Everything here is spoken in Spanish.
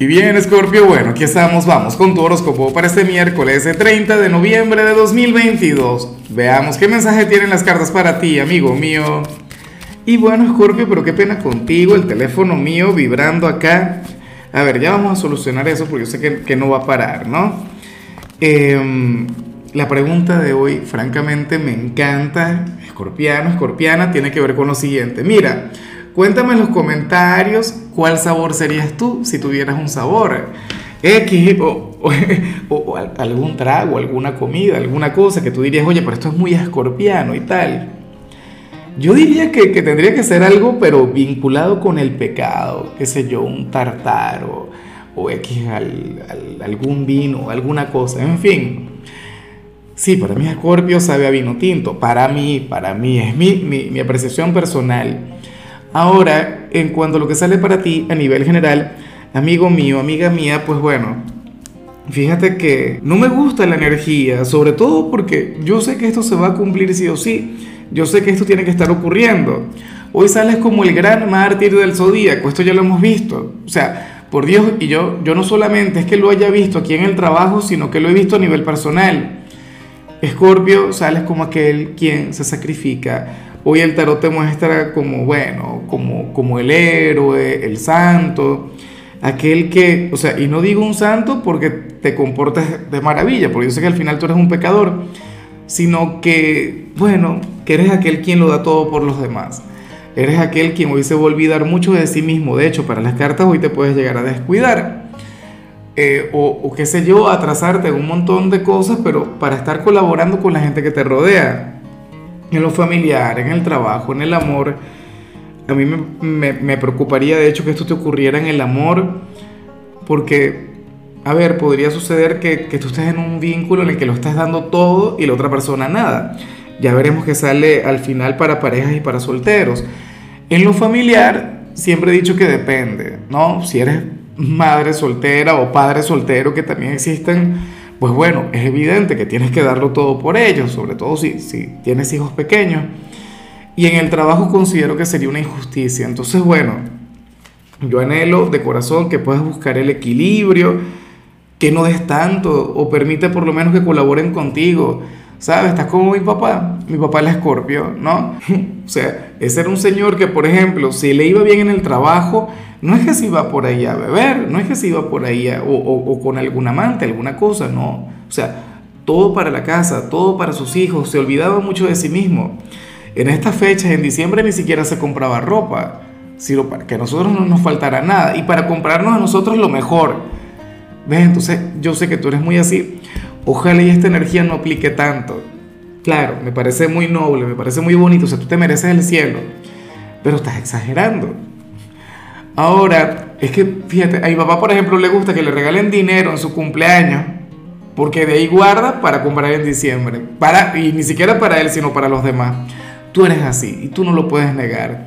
Y bien, Scorpio, bueno, aquí estamos, vamos con tu horóscopo para este miércoles 30 de noviembre de 2022. Veamos qué mensaje tienen las cartas para ti, amigo mío. Y bueno, Scorpio, pero qué pena contigo, el teléfono mío vibrando acá. A ver, ya vamos a solucionar eso porque yo sé que, que no va a parar, ¿no? Em, la pregunta de hoy, francamente, me encanta. Escorpiano, escorpiana, tiene que ver con lo siguiente. Mira, Cuéntame en los comentarios cuál sabor serías tú si tuvieras un sabor. X o, algún trago, alguna comida, alguna cosa que tú dirías, oye, pero esto es muy escorpiano y tal. Yo diría que, tendría que ser algo, pero vinculado con el pecado, qué sé yo, un tartaro o X, algún vino, alguna cosa, en fin. Sí, para mí Escorpio sabe a vino tinto, para mí, para mí, es mi, mi, mi apreciación personal. Ahora, en cuanto a lo que sale para ti a nivel general, amigo mío, amiga mía, pues bueno, fíjate que no me gusta la energía, sobre todo porque yo sé que esto se va a cumplir sí o sí, yo sé que esto tiene que estar ocurriendo. Hoy sales como el gran mártir del zodíaco, esto ya lo hemos visto. O sea, por Dios, y yo, yo no solamente es que lo haya visto aquí en el trabajo, sino que lo he visto a nivel personal. Escorpio, sales como aquel quien se sacrifica Hoy el tarot te muestra como, bueno, como, como el héroe, el santo, aquel que, o sea, y no digo un santo porque te comportas de maravilla, porque yo sé que al final tú eres un pecador, sino que, bueno, que eres aquel quien lo da todo por los demás. Eres aquel quien hoy se va a olvidar mucho de sí mismo. De hecho, para las cartas hoy te puedes llegar a descuidar. Eh, o, o, qué sé yo, atrasarte en un montón de cosas, pero para estar colaborando con la gente que te rodea en lo familiar, en el trabajo, en el amor. A mí me, preocuparía de hecho que esto te ocurriera en el amor, porque, a ver, podría suceder que, que tú estés en un vínculo en el que lo estás dando todo y la otra persona nada. Ya veremos qué sale al final para parejas y para solteros. En lo familiar, siempre he dicho que depende, ¿no? Si eres madre soltera o padre soltero, que también existen pues bueno, es evidente que tienes que darlo todo por ellos, sobre todo si, si tienes hijos pequeños. Y en el trabajo considero que sería una injusticia. Entonces, bueno, yo anhelo de corazón que puedas buscar el equilibrio, que no des tanto o permite por lo menos que colaboren contigo. ¿Sabes? Estás como mi papá. Mi papá es escorpio, ¿no? o sea, ese era un señor que, por ejemplo, si le iba bien en el trabajo, no es que se iba por ahí a beber, no es que se iba por ahí o, con algún amante, alguna cosa, no. O sea, todo para la casa, todo para sus hijos, se olvidaba mucho de sí mismo. En estas fechas, en diciembre, ni siquiera se compraba ropa, sino para que a nosotros no nos faltara nada y para comprarnos a nosotros lo mejor. ¿Ves? Entonces, yo sé que tú eres muy así. Ojalá y esta energía no aplique tanto. Claro, me parece muy noble, me parece muy bonito, o sea, tú te mereces el cielo, pero estás exagerando. Ahora, es que fíjate, a mi papá, por ejemplo, le gusta que le regalen dinero en su cumpleaños, porque de ahí guarda para comprar en diciembre. Para, y ni siquiera para él, sino para los demás. Tú eres así y tú no lo puedes negar.